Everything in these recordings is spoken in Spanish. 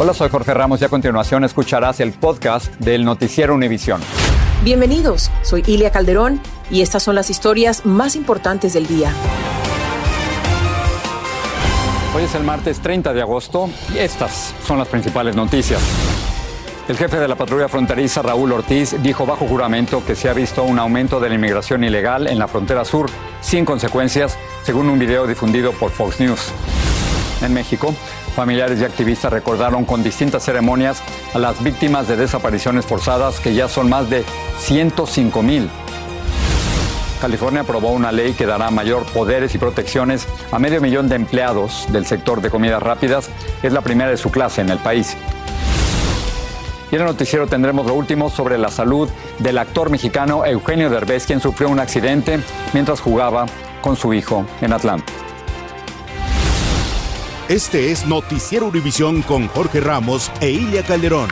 Hola, soy Jorge Ramos y a continuación escucharás el podcast del Noticiero Univisión. Bienvenidos, soy Ilia Calderón y estas son las historias más importantes del día. Hoy es el martes 30 de agosto y estas son las principales noticias. El jefe de la patrulla fronteriza, Raúl Ortiz, dijo bajo juramento que se ha visto un aumento de la inmigración ilegal en la frontera sur sin consecuencias, según un video difundido por Fox News. En México, familiares y activistas recordaron con distintas ceremonias a las víctimas de desapariciones forzadas, que ya son más de 105 mil. California aprobó una ley que dará mayor poderes y protecciones a medio millón de empleados del sector de comidas rápidas. Es la primera de su clase en el país. Y en el noticiero tendremos lo último sobre la salud del actor mexicano Eugenio Derbez, quien sufrió un accidente mientras jugaba con su hijo en Atlanta. Este es Noticiero Univisión con Jorge Ramos e Ilia Calderón.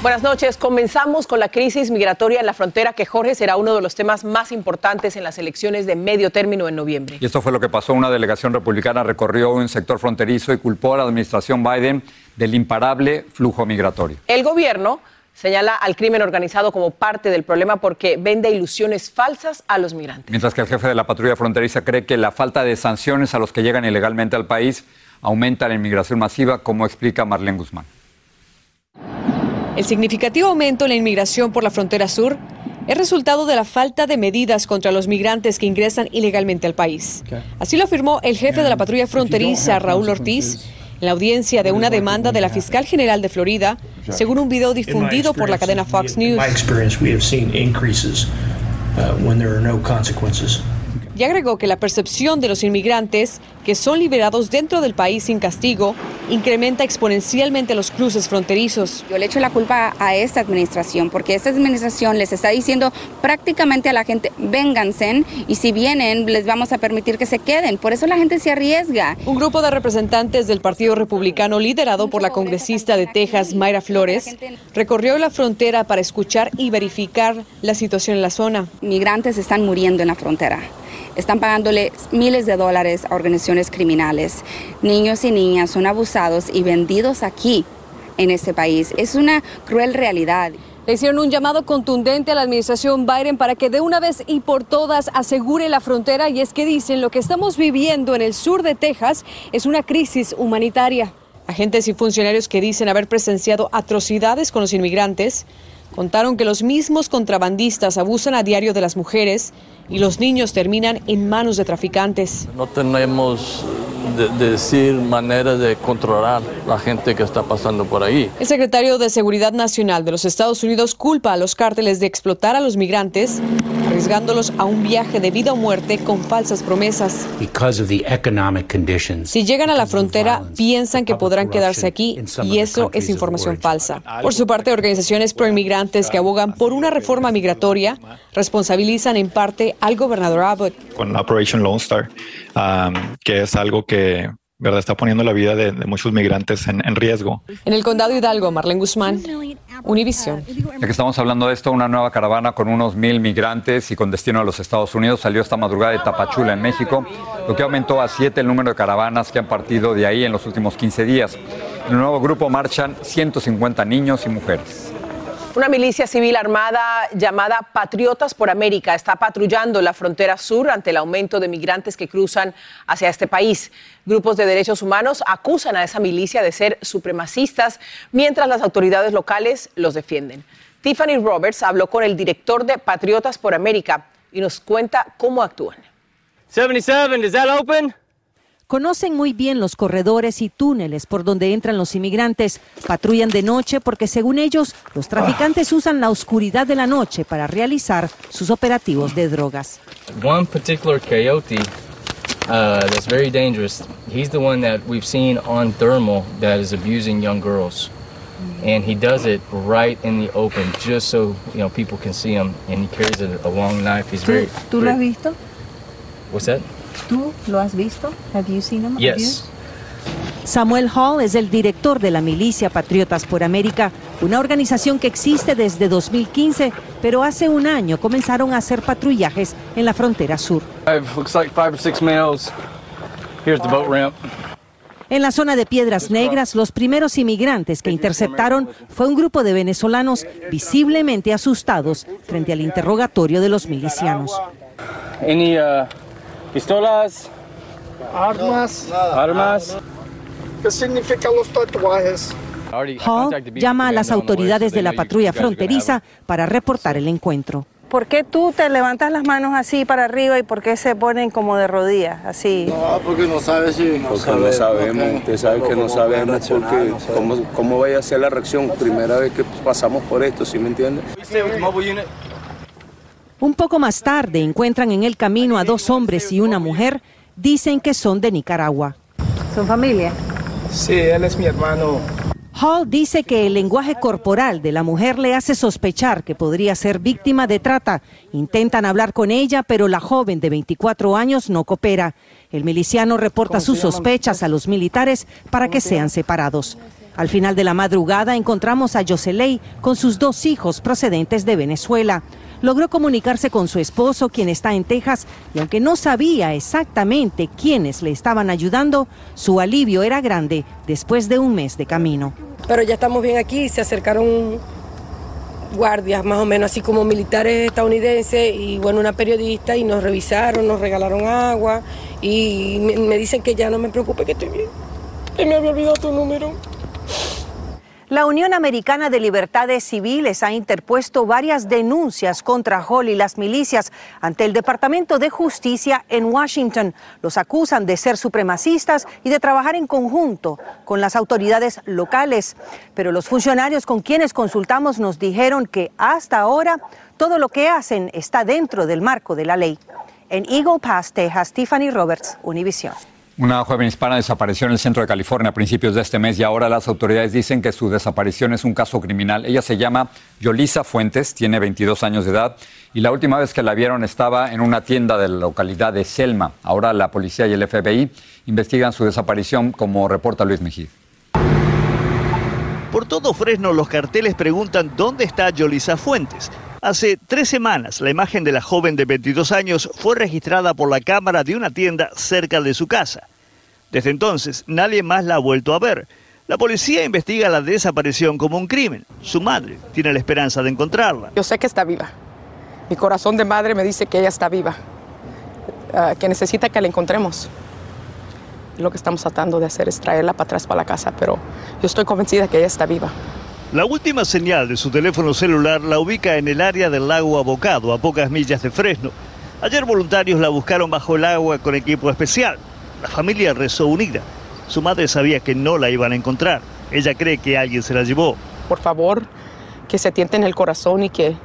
Buenas noches. Comenzamos con la crisis migratoria en la frontera, que Jorge será uno de los temas más importantes en las elecciones de medio término en noviembre. Y esto fue lo que pasó. Una delegación republicana recorrió un sector fronterizo y culpó a la administración Biden del imparable flujo migratorio. El gobierno señala al crimen organizado como parte del problema porque vende ilusiones falsas a los migrantes. Mientras que el jefe de la patrulla fronteriza cree que la falta de sanciones a los que llegan ilegalmente al país aumenta la inmigración masiva, como explica Marlene Guzmán. El significativo aumento en la inmigración por la frontera sur es resultado de la falta de medidas contra los migrantes que ingresan ilegalmente al país. Así lo afirmó el jefe de la patrulla fronteriza, Raúl Ortiz, en la audiencia de una demanda de la fiscal general de Florida, según un video difundido por la cadena Fox News. Y agregó que la percepción de los inmigrantes que son liberados dentro del país sin castigo incrementa exponencialmente los cruces fronterizos. Yo le echo la culpa a esta administración porque esta administración les está diciendo prácticamente a la gente, vénganse y si vienen les vamos a permitir que se queden. Por eso la gente se arriesga. Un grupo de representantes del Partido Republicano liderado por la congresista de Texas, Mayra Flores, recorrió la frontera para escuchar y verificar la situación en la zona. Migrantes están muriendo en la frontera están pagándole miles de dólares a organizaciones criminales. Niños y niñas son abusados y vendidos aquí, en este país. Es una cruel realidad. Le hicieron un llamado contundente a la administración Biden para que de una vez y por todas asegure la frontera y es que dicen lo que estamos viviendo en el sur de Texas es una crisis humanitaria. Agentes y funcionarios que dicen haber presenciado atrocidades con los inmigrantes contaron que los mismos contrabandistas abusan a diario de las mujeres y los niños terminan en manos de traficantes. No tenemos de, decir manera de controlar la gente que está pasando por ahí. El secretario de Seguridad Nacional de los Estados Unidos culpa a los cárteles de explotar a los migrantes, arriesgándolos a un viaje de vida o muerte con falsas promesas. Si llegan a la frontera, piensan que podrán quedarse aquí y eso es información falsa. Por su parte, organizaciones proinmigrantes que abogan por una reforma migratoria responsabilizan en parte al gobernador Abbott. Con Operation Lone Star, um, que es algo que ¿verdad? está poniendo la vida de, muchos migrantes en, riesgo. En el condado Hidalgo, Marlene Guzmán, Univisión. Ya que estamos hablando de esto, una nueva caravana con unos mil migrantes y con destino a los Estados Unidos salió esta madrugada de Tapachula, en México, lo que aumentó a siete el número de caravanas que han partido de ahí en los últimos 15 días. En el nuevo grupo marchan 150 niños y mujeres. Una milicia civil armada llamada Patriotas por América está patrullando la frontera sur ante el aumento de migrantes que cruzan hacia este país. Grupos de derechos humanos acusan a esa milicia de ser supremacistas, mientras las autoridades locales los defienden. Tiffany Roberts habló con el director de Patriotas por América y nos cuenta cómo actúan. 77, is that open? Conocen muy bien los corredores y túneles por donde entran los inmigrantes. Patrullan de noche porque, según ellos, los traficantes usan la oscuridad de la noche para realizar sus operativos de drogas. One particular coyote uh, that's very dangerous. He's the one that we've seen on thermal that is abusing young girls. and he does it right in the open, just so you know people can see him. And he carries a, a long knife. He's very. ¿Tú lo has visto? What's that? ¿Tú lo has visto? Have you seen him? Yes. Samuel Hall es el director de la milicia Patriotas por América, una organización que existe desde 2015, pero hace un año comenzaron a hacer patrullajes en la frontera sur. En la zona de Piedras Negras, los primeros inmigrantes que interceptaron fue un grupo de venezolanos visiblemente asustados frente al interrogatorio de los milicianos. Any uh, pistolas? Armas. Armas. ¿Qué significan los tatuajes? Hall llama a las autoridades de la patrulla fronteriza para reportar el encuentro. ¿Por qué tú te levantas las manos así para arriba y por qué se ponen como de rodillas, así? No, porque no sabes si... Porque no sabemos, usted sabe que no sabemos porque cómo, cómo vaya a ser la reacción. Primera vez que pasamos por esto, ¿sí me entiende? Un poco más tarde encuentran en el camino a dos hombres y una mujer. Dicen que son de Nicaragua. ¿Son familia? Sí, él es mi hermano. Hall dice que el lenguaje corporal de la mujer le hace sospechar que podría ser víctima de trata. Intentan hablar con ella, pero la joven de 24 años no coopera. El miliciano reporta sus sospechas a los militares para que sean separados. Al final de la madrugada encontramos a Jocelyn con sus dos hijos procedentes de Venezuela. Logró comunicarse con su esposo, quien está en Texas, y aunque no sabía exactamente quiénes le estaban ayudando, su alivio era grande después de un mes de camino. Pero ya estamos bien aquí, se acercaron guardias, más o menos así como militares estadounidenses y bueno, una periodista y nos revisaron, nos regalaron agua y me, dicen que ya no me preocupe, que estoy bien. Que me había olvidado tu número. La Unión Americana de Libertades Civiles ha interpuesto varias denuncias contra Hall y las milicias ante el Departamento de Justicia en Washington. Los acusan de ser supremacistas y de trabajar en conjunto con las autoridades locales. Pero los funcionarios con quienes consultamos nos dijeron que hasta ahora todo lo que hacen está dentro del marco de la ley. En Eagle Pass, Texas, Tiffany Roberts, Univision. Una joven hispana desapareció en el centro de California a principios de este mes y ahora las autoridades dicen que su desaparición es un caso criminal. Ella se llama Yolisa Fuentes, tiene 22 años de edad y la última vez que la vieron estaba en una tienda de la localidad de Selma. Ahora la policía y el FBI investigan su desaparición como reporta Luis Mejía. Por todo Fresno los carteles preguntan dónde está Yolisa Fuentes. Hace tres semanas la imagen de la joven de 22 años fue registrada por la cámara de una tienda cerca de su casa. Desde entonces nadie más la ha vuelto a ver. La policía investiga la desaparición como un crimen. Su madre tiene la esperanza de encontrarla. Yo sé que está viva. Mi corazón de madre me dice que ella está viva, ah, que necesita que la encontremos. Lo que estamos tratando de hacer es traerla para atrás para la casa, pero yo estoy convencida que ella está viva. La última señal de su teléfono celular la ubica en el área del lago Abocado, a pocas millas de Fresno. Ayer voluntarios la buscaron bajo el agua con equipo especial. La familia rezó unida. Su madre sabía que no la iban a encontrar. Ella cree que alguien se la llevó. Por favor, que se tienten el corazón y que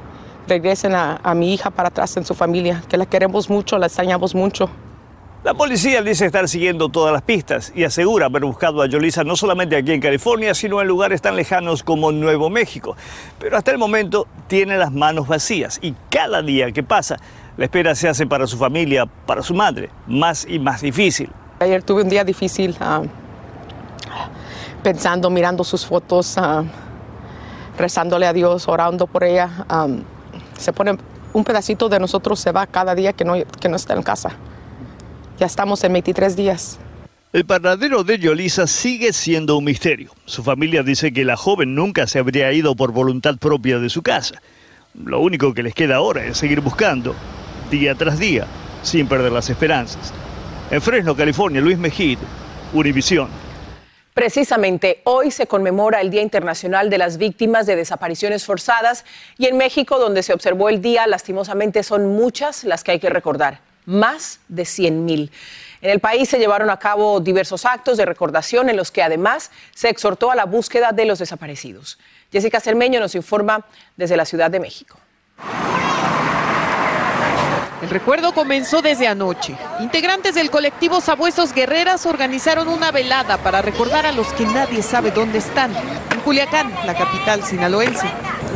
regresen a, mi hija para atrás en su familia, que la queremos mucho, la extrañamos mucho. La policía dice estar siguiendo todas las pistas y asegura haber buscado a Yolisa no solamente aquí en California, sino en lugares tan lejanos como Nuevo México. Pero hasta el momento tiene las manos vacías y cada día que pasa, la espera se hace para su familia, para su madre, más y más difícil. Ayer tuve un día difícil ah, pensando, mirando sus fotos, ah, rezándole a Dios, orando por ella. Ah, se pone un pedacito de nosotros, se va cada día que no, que no está en casa. Ya estamos en 23 días. El paradero de Yolisa sigue siendo un misterio. Su familia dice que la joven nunca se habría ido por voluntad propia de su casa. Lo único que les queda ahora es seguir buscando, día tras día, sin perder las esperanzas. En Fresno, California, Luis Mejid, Univisión. Precisamente hoy se conmemora el Día Internacional de las Víctimas de Desapariciones Forzadas y en México, donde se observó el día, lastimosamente son muchas las que hay que recordar, más de 100 mil. En el país se llevaron a cabo diversos actos de recordación en los que además se exhortó a la búsqueda de los desaparecidos. Jessica Cermeño nos informa desde la Ciudad de México. El recuerdo comenzó desde anoche. Integrantes del colectivo Sabuesos Guerreras organizaron una velada para recordar a los que nadie sabe dónde están. En Culiacán, la capital sinaloense.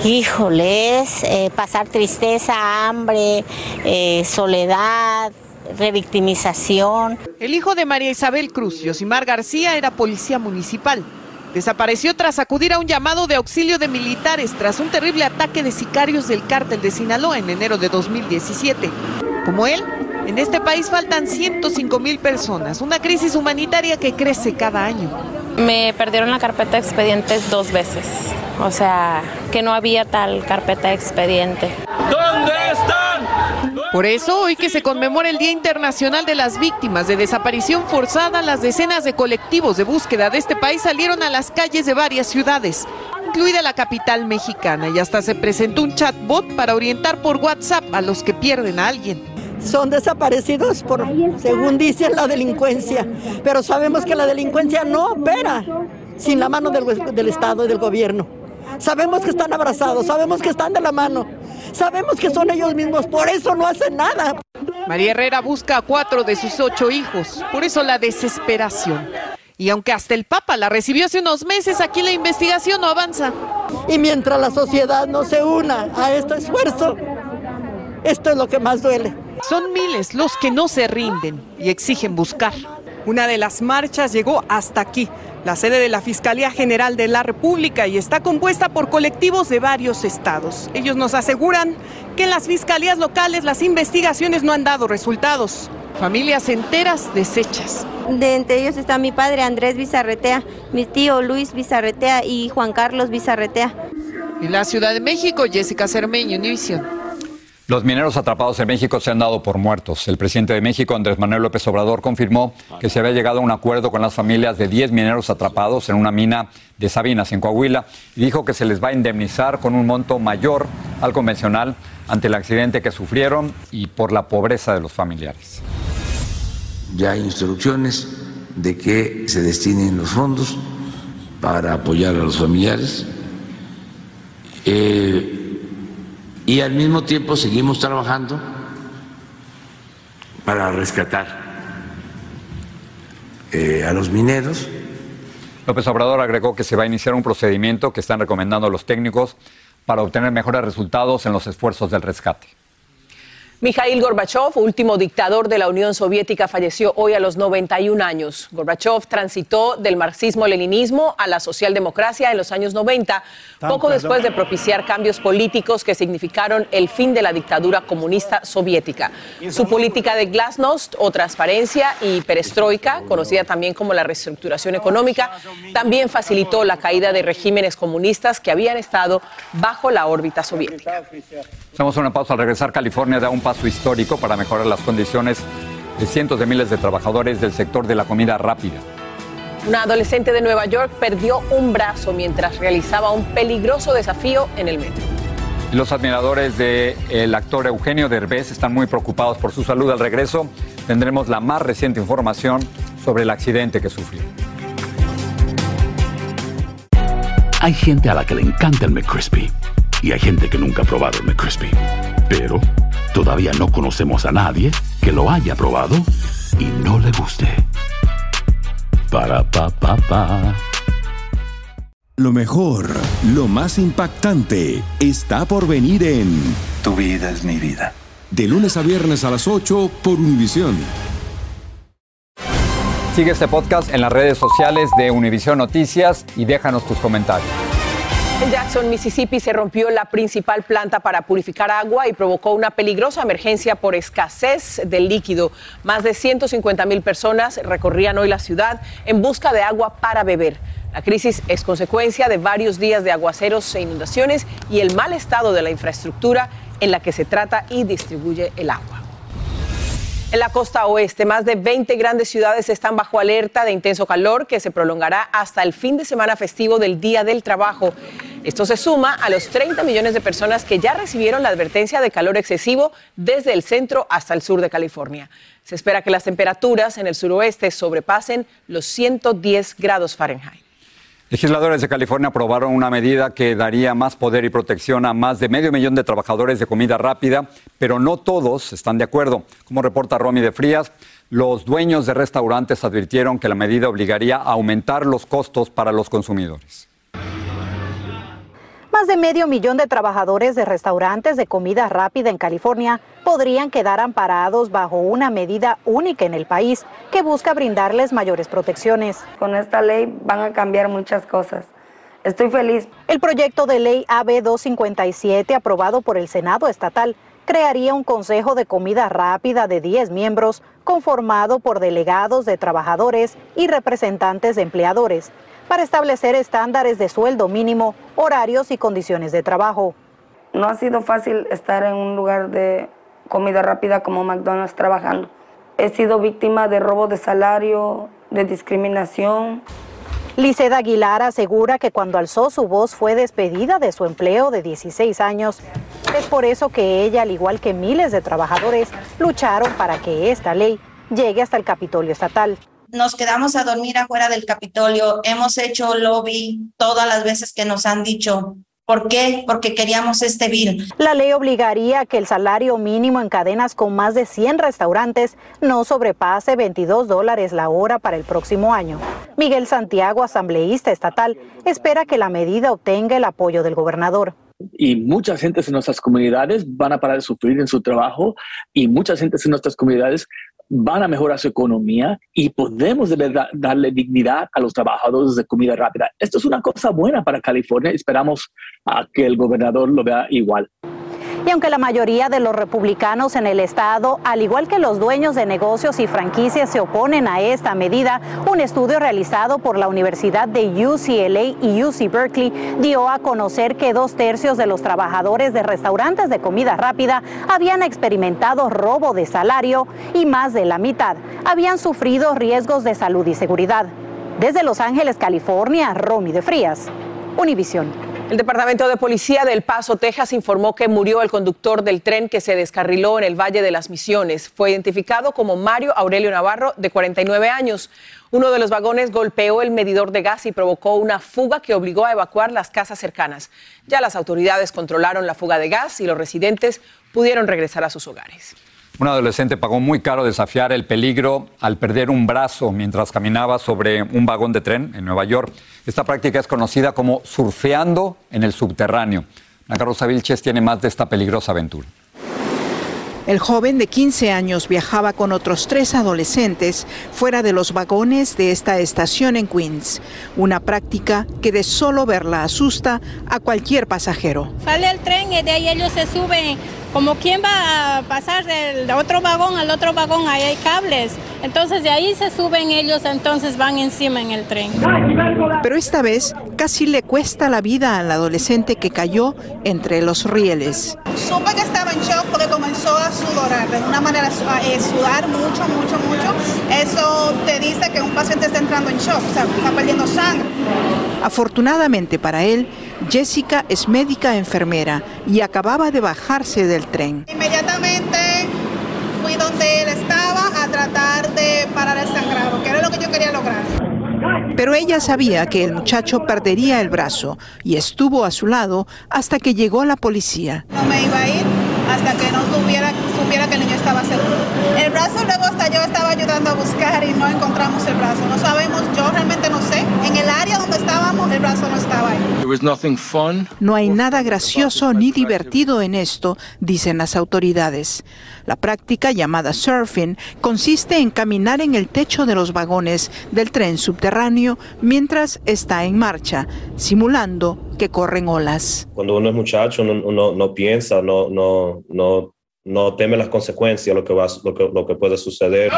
Híjoles, eh, pasar tristeza, hambre, eh, soledad, revictimización. El hijo de María Isabel Cruz, Yosimar García, era policía municipal. Desapareció tras acudir a un llamado de auxilio de militares tras un terrible ataque de sicarios del cártel de Sinaloa en enero de 2017. Como él, en este país faltan 105 mil personas, una crisis humanitaria que crece cada año. Me perdieron la carpeta de expedientes dos veces, o sea, que no había tal carpeta de expediente. ¿Dónde están? Por eso, hoy que se conmemora el Día Internacional de las Víctimas de Desaparición Forzada, las decenas de colectivos de búsqueda de este país salieron a las calles de varias ciudades, incluida la capital mexicana, y hasta se presentó un chatbot para orientar por WhatsApp a los que pierden a alguien son desaparecidos por, según dicen, la delincuencia. Pero sabemos que la delincuencia no opera sin la mano del, del Estado y del gobierno. Sabemos que están abrazados, sabemos que están de la mano, sabemos que son ellos mismos, por eso no hacen nada. María Herrera busca a cuatro de sus ocho hijos, por eso la desesperación. Y aunque hasta el Papa la recibió hace unos meses, aquí la investigación no avanza. Y mientras la sociedad no se una a este esfuerzo, esto es lo que más duele. Son miles los que no se rinden y exigen buscar. Una de las marchas llegó hasta aquí, la sede de la Fiscalía General de la República, y está compuesta por colectivos de varios estados. Ellos nos aseguran que en las fiscalías locales las investigaciones no han dado resultados. Familias enteras deshechas. De entre ellos está mi padre Andrés Bizarretea, mi tío Luis Bizarretea y Juan Carlos Bizarretea. En la Ciudad de México, Jessica Cermeño, Univision. Los mineros atrapados en México se han dado por muertos. El presidente de México, Andrés Manuel López Obrador, confirmó que se había llegado a un acuerdo con las familias de 10 mineros atrapados en una mina de Sabinas, en Coahuila, y dijo que se les va a indemnizar con un monto mayor al convencional ante el accidente que sufrieron y por la pobreza de los familiares. Ya hay instrucciones de que se destinen los fondos para apoyar a los familiares. Eh, y al mismo tiempo seguimos trabajando para rescatar eh, a los mineros. López Obrador agregó que se va a iniciar un procedimiento que están recomendando los técnicos para obtener mejores resultados en los esfuerzos del rescate. Mikhail Gorbachev, último dictador de la Unión Soviética, falleció hoy a los 91 años. Gorbachev transitó del marxismo-leninismo a la socialdemocracia en los años 90, poco después de propiciar cambios políticos que significaron el fin de la dictadura comunista soviética. Su política de glasnost o transparencia y perestroika, conocida también como la reestructuración económica, también facilitó la caída de regímenes comunistas que habían estado bajo la órbita soviética. Hacemos una pausa al regresar. California da un paso histórico para mejorar las condiciones de cientos de miles de trabajadores del sector de la comida rápida. Una adolescente de Nueva York perdió un brazo mientras realizaba un peligroso desafío en el metro. Los admiradores del actor Eugenio Derbez están muy preocupados por su salud. Al regreso tendremos la más reciente información sobre el accidente que sufrió. Hay gente a la que le encanta el McCrispy y hay gente que nunca ha probado el McCrispy. Pero todavía no conocemos a nadie que lo haya probado y no le guste. Para pa pa pa. Lo mejor, lo más impactante, está por venir en Tu vida es mi vida. De lunes a viernes a las 8 por Univisión. Sigue este podcast en las redes sociales de Univisión Noticias y déjanos tus comentarios. En Jackson, Mississippi, se rompió la principal planta para purificar agua y provocó una peligrosa emergencia por escasez del líquido. Más de 150 mil personas recorrían hoy la ciudad en busca de agua para beber. La crisis es consecuencia de varios días de aguaceros e inundaciones y el mal estado de la infraestructura en la que se trata y distribuye el agua. En la costa oeste, más de 20 grandes ciudades están bajo alerta de intenso calor que se prolongará hasta el fin de semana festivo del Día del Trabajo. Esto se suma a los 30 millones de personas que ya recibieron la advertencia de calor excesivo desde el centro hasta el sur de California. Se espera que las temperaturas en el suroeste sobrepasen los 110 grados Fahrenheit. Legisladores de California aprobaron una medida que daría más poder y protección a más de medio millón de trabajadores de comida rápida, pero no todos están de acuerdo. Como reporta Romy de Frías, los dueños de restaurantes advirtieron que la medida obligaría a aumentar los costos para los consumidores. Más de medio millón de trabajadores de restaurantes de comida rápida en California podrían quedar amparados bajo una medida única en el país que busca brindarles mayores protecciones. Con esta ley van a cambiar muchas cosas. Estoy feliz. El proyecto de ley AB 257, aprobado por el Senado estatal, crearía un consejo de comida rápida de 10 miembros conformado por delegados de trabajadores y representantes de empleadores para establecer estándares de sueldo mínimo, horarios y condiciones de trabajo. No ha sido fácil estar en un lugar de comida rápida como McDonald's trabajando. He sido víctima de robo de salario, de discriminación. Liceda Aguilar asegura que cuando alzó su voz fue despedida de su empleo de 16 años. Es por eso que ella, al igual que miles de trabajadores, lucharon para que esta ley llegue hasta el Capitolio Estatal nos quedamos a dormir afuera del Capitolio, hemos hecho lobby todas las veces que nos han dicho. ¿Por qué? Porque queríamos este bill. La ley obligaría a que el salario mínimo en cadenas con más de 100 restaurantes no sobrepase 22 dólares la hora para el próximo año. Miguel Santiago, asambleísta estatal, espera que la medida obtenga el apoyo del gobernador y muchas gentes en nuestras comunidades van a parar de sufrir en su trabajo y muchas gentes en nuestras comunidades van a mejorar su economía y podemos darle dignidad a los trabajadores de comida rápida. Esto es una cosa buena para California. Esperamos a que el gobernador lo vea igual. Y aunque la mayoría de los republicanos en el estado, al igual que los dueños de negocios y franquicias, se oponen a esta medida, un estudio realizado por la Universidad de UCLA y UC Berkeley dio a conocer que dos tercios de los trabajadores de restaurantes de comida rápida habían experimentado robo de salario y más de la mitad habían sufrido riesgos de salud y seguridad. Desde Los Ángeles, California, Romy de Frías, Univisión. El Departamento de Policía del Paso, Texas, informó que murió el conductor del tren que se descarriló en el Valle de las Misiones. Fue identificado como Mario Aurelio Navarro, de 49 años. Uno de los vagones golpeó el medidor de gas y provocó una fuga que obligó a evacuar las casas cercanas. Ya las autoridades controlaron la fuga de gas y los residentes pudieron regresar a sus hogares. Un adolescente pagó muy caro desafiar el peligro al perder un brazo mientras caminaba sobre un vagón de tren en Nueva York. Esta práctica es conocida como surfeando en el subterráneo. La Carlos Vilches tiene más de esta peligrosa aventura. El joven de 15 años viajaba con otros tres adolescentes fuera de los vagones de esta estación en Queens, una práctica que de solo verla asusta a cualquier pasajero. Sale el tren y de ahí ellos se suben como quien va a pasar del otro vagón al otro vagón, ahí hay cables. Entonces de ahí se suben ellos, entonces van encima en el tren. Pero esta vez casi le cuesta la vida al adolescente que cayó entre los rieles. Supe que estaba en shock porque comenzó a sudar, de una manera eh, sudar mucho, mucho, mucho. Eso te dice que un paciente está entrando en shock, o sea, está perdiendo sangre. Afortunadamente para él, Jessica es médica enfermera y acababa de bajarse del tren. Inmediatamente fui donde él estaba a tratar de parar el sangrado, que era lo que yo quería lograr. Pero ella sabía que el muchacho perdería el brazo y estuvo a su lado hasta que llegó la policía. No me iba a ir hasta que no tuviera, supiera que el niño estaba seguro. El brazo luego hasta yo estaba ayudando a buscar y no encontramos el brazo. No sabemos, yo realmente no sé. En el área donde estábamos, el brazo no estaba ahí. No hay nada gracioso ni divertido en esto, dicen las autoridades. La práctica llamada surfing consiste en caminar en el techo de los vagones del tren subterráneo mientras está en marcha, simulando que corren olas. Cuando uno es muchacho, uno, no piensa, no, no, no, no teme las consecuencias, lo que, va, lo que, lo que puede suceder.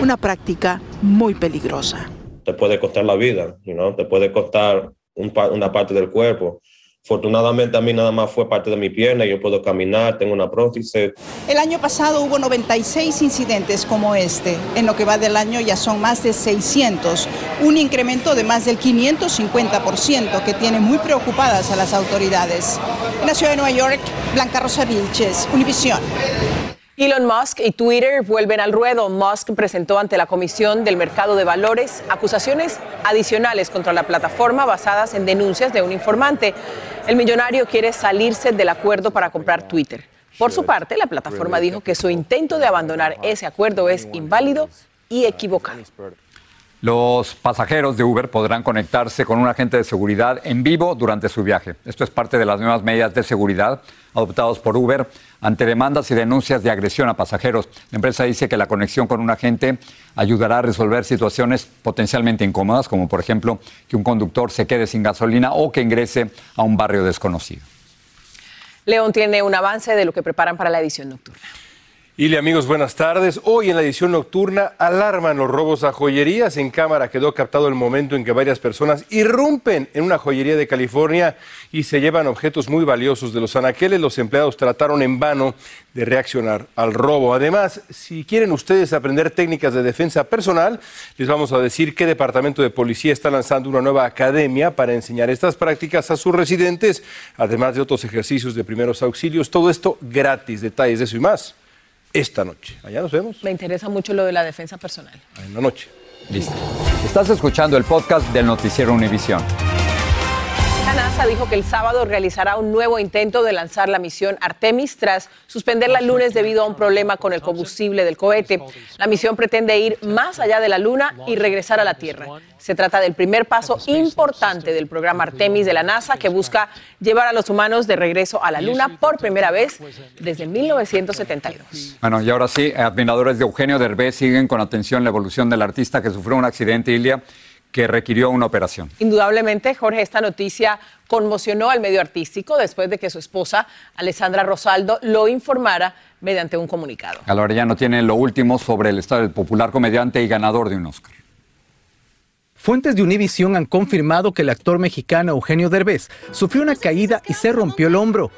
Una práctica muy peligrosa. Te puede costar la vida, ¿no? te puede costar una parte del cuerpo. Afortunadamente a mí nada más fue parte de mi pierna, yo puedo caminar, tengo una prótesis. El año pasado hubo 96 incidentes como este. En lo que va del año ya son más de 600, un incremento de más del 550% que tiene muy preocupadas a las autoridades. En de Nueva York, Blanca Rosa Vilches, Univisión. Elon Musk y Twitter vuelven al ruedo. Musk presentó ante la Comisión del Mercado de Valores acusaciones adicionales contra la plataforma basadas en denuncias de un informante. El millonario quiere salirse del acuerdo para comprar Twitter. Por su parte, la plataforma dijo que su intento de abandonar ese acuerdo es inválido y equivocado. Los pasajeros de Uber podrán conectarse con un agente de seguridad en vivo durante su viaje. Esto es parte de las nuevas medidas de seguridad adoptadas por Uber ante demandas y denuncias de agresión a pasajeros. La empresa dice que la conexión con un agente ayudará a resolver situaciones potencialmente incómodas, como por ejemplo que un conductor se quede sin gasolina o que ingrese a un barrio desconocido. León tiene un avance de lo que preparan para la edición nocturna. Y amigos, buenas tardes. Hoy en la edición nocturna alarman los robos a joyerías. En cámara quedó captado el momento en que varias personas irrumpen en una joyería de California y se llevan objetos muy valiosos de los anaqueles. Los empleados trataron en vano de reaccionar al robo. Además, si quieren ustedes aprender técnicas de defensa personal, les vamos a decir que Departamento de Policía está lanzando una nueva academia para enseñar estas prácticas a sus residentes, además de otros ejercicios de primeros auxilios. Todo esto gratis. Detalles de eso y más esta noche. Allá nos vemos. Me interesa mucho lo de la defensa personal. En la noche. Listo. Estás escuchando el podcast del Noticiero Univisión. La NASA dijo que el sábado realizará un nuevo intento de lanzar la misión Artemis tras suspenderla el lunes debido a un problema con el combustible del cohete. La misión pretende ir más allá de la Luna y regresar a la Tierra. Se trata del primer paso importante del programa Artemis de la NASA que busca llevar a los humanos de regreso a la Luna por primera vez desde 1972. Bueno, y ahora sí, admiradores de Eugenio Derbez siguen con atención la evolución del artista que sufrió un accidente, Ilia que requirió una operación. Indudablemente, Jorge, esta noticia conmocionó al medio artístico después de que su esposa, Alessandra Rosaldo, lo informara mediante un comunicado. Ahora ya no tiene lo último sobre el estado del popular comediante y ganador de un Oscar. Fuentes de Univision han confirmado que el actor mexicano Eugenio Derbez sufrió una caída y se rompió el hombro.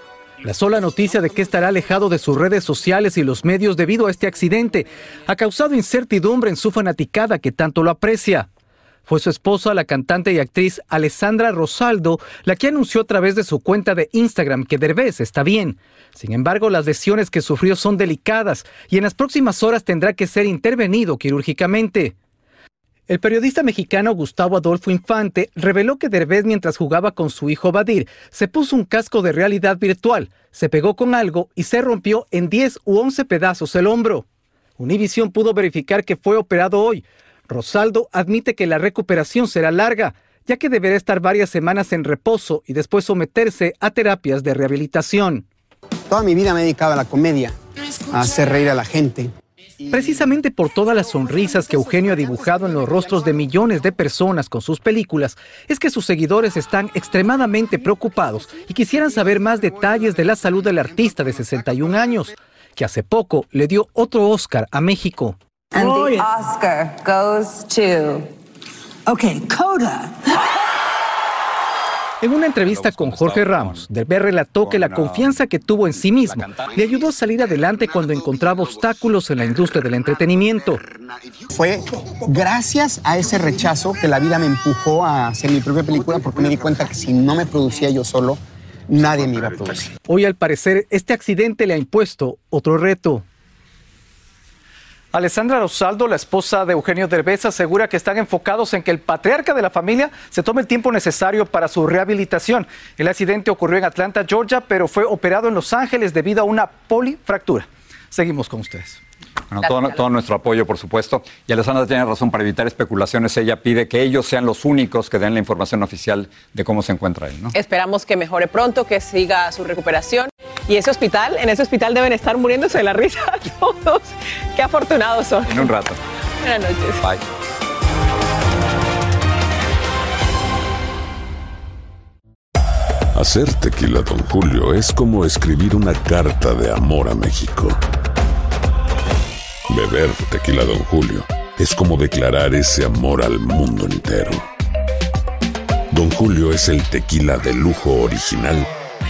La sola noticia de que estará alejado de sus redes sociales y los medios debido a este accidente ha causado incertidumbre en su fanaticada que tanto lo aprecia. Fue su esposa, la cantante y actriz Alessandra Rosaldo, la que anunció a través de su cuenta de Instagram que Derbez está bien. Sin embargo, las lesiones que sufrió son delicadas y en las próximas horas tendrá que ser intervenido quirúrgicamente. El periodista mexicano Gustavo Adolfo Infante reveló que Derbez mientras jugaba con su hijo Badir se puso un casco de realidad virtual, se pegó con algo y se rompió en 10 u 11 pedazos el hombro. Univision pudo verificar que fue operado hoy, Rosaldo admite que la recuperación será larga, ya que deberá estar varias semanas en reposo y después someterse a terapias de rehabilitación. Toda mi vida me he dedicado a la comedia, a hacer reír a la gente. Precisamente por todas las sonrisas que Eugenio ha dibujado en los rostros de millones de personas con sus películas, es que sus seguidores están extremadamente preocupados y quisieran saber más detalles de la salud del artista de 61 años, que hace poco le dio otro Oscar a México. And the Oscar goes to. Okay, Coda. En una entrevista con Jorge Ramos, Derbez relató que la confianza que tuvo en sí mismo le ayudó a salir adelante cuando encontraba obstáculos en la industria del entretenimiento. Fue gracias a ese rechazo que la vida me empujó a hacer mi propia película porque me di cuenta que si no me producía yo solo, nadie me iba a producir. Hoy al parecer este accidente le ha impuesto otro reto. Alessandra Rosaldo, la esposa de Eugenio Derbez, asegura que están enfocados en que el patriarca de la familia se tome el tiempo necesario para su rehabilitación. El accidente ocurrió en Atlanta, Georgia, pero fue operado en Los Ángeles debido a una polifractura. Seguimos con ustedes. Bueno, todo, todo, nuestro apoyo, por supuesto. Y Alessandra tiene razón, para evitar especulaciones, ella pide que ellos sean los únicos que den la información oficial de cómo se encuentra él. ¿no? Esperamos que mejore pronto, que siga su recuperación. Y ese hospital, en ese hospital deben estar muriéndose de la risa todos. Qué afortunados son. En un rato. Buenas noches. Bye. Hacer tequila, don Julio, es como escribir una carta de amor a México. Beber tequila, don Julio, es como declarar ese amor al mundo entero. Don Julio es el tequila de lujo original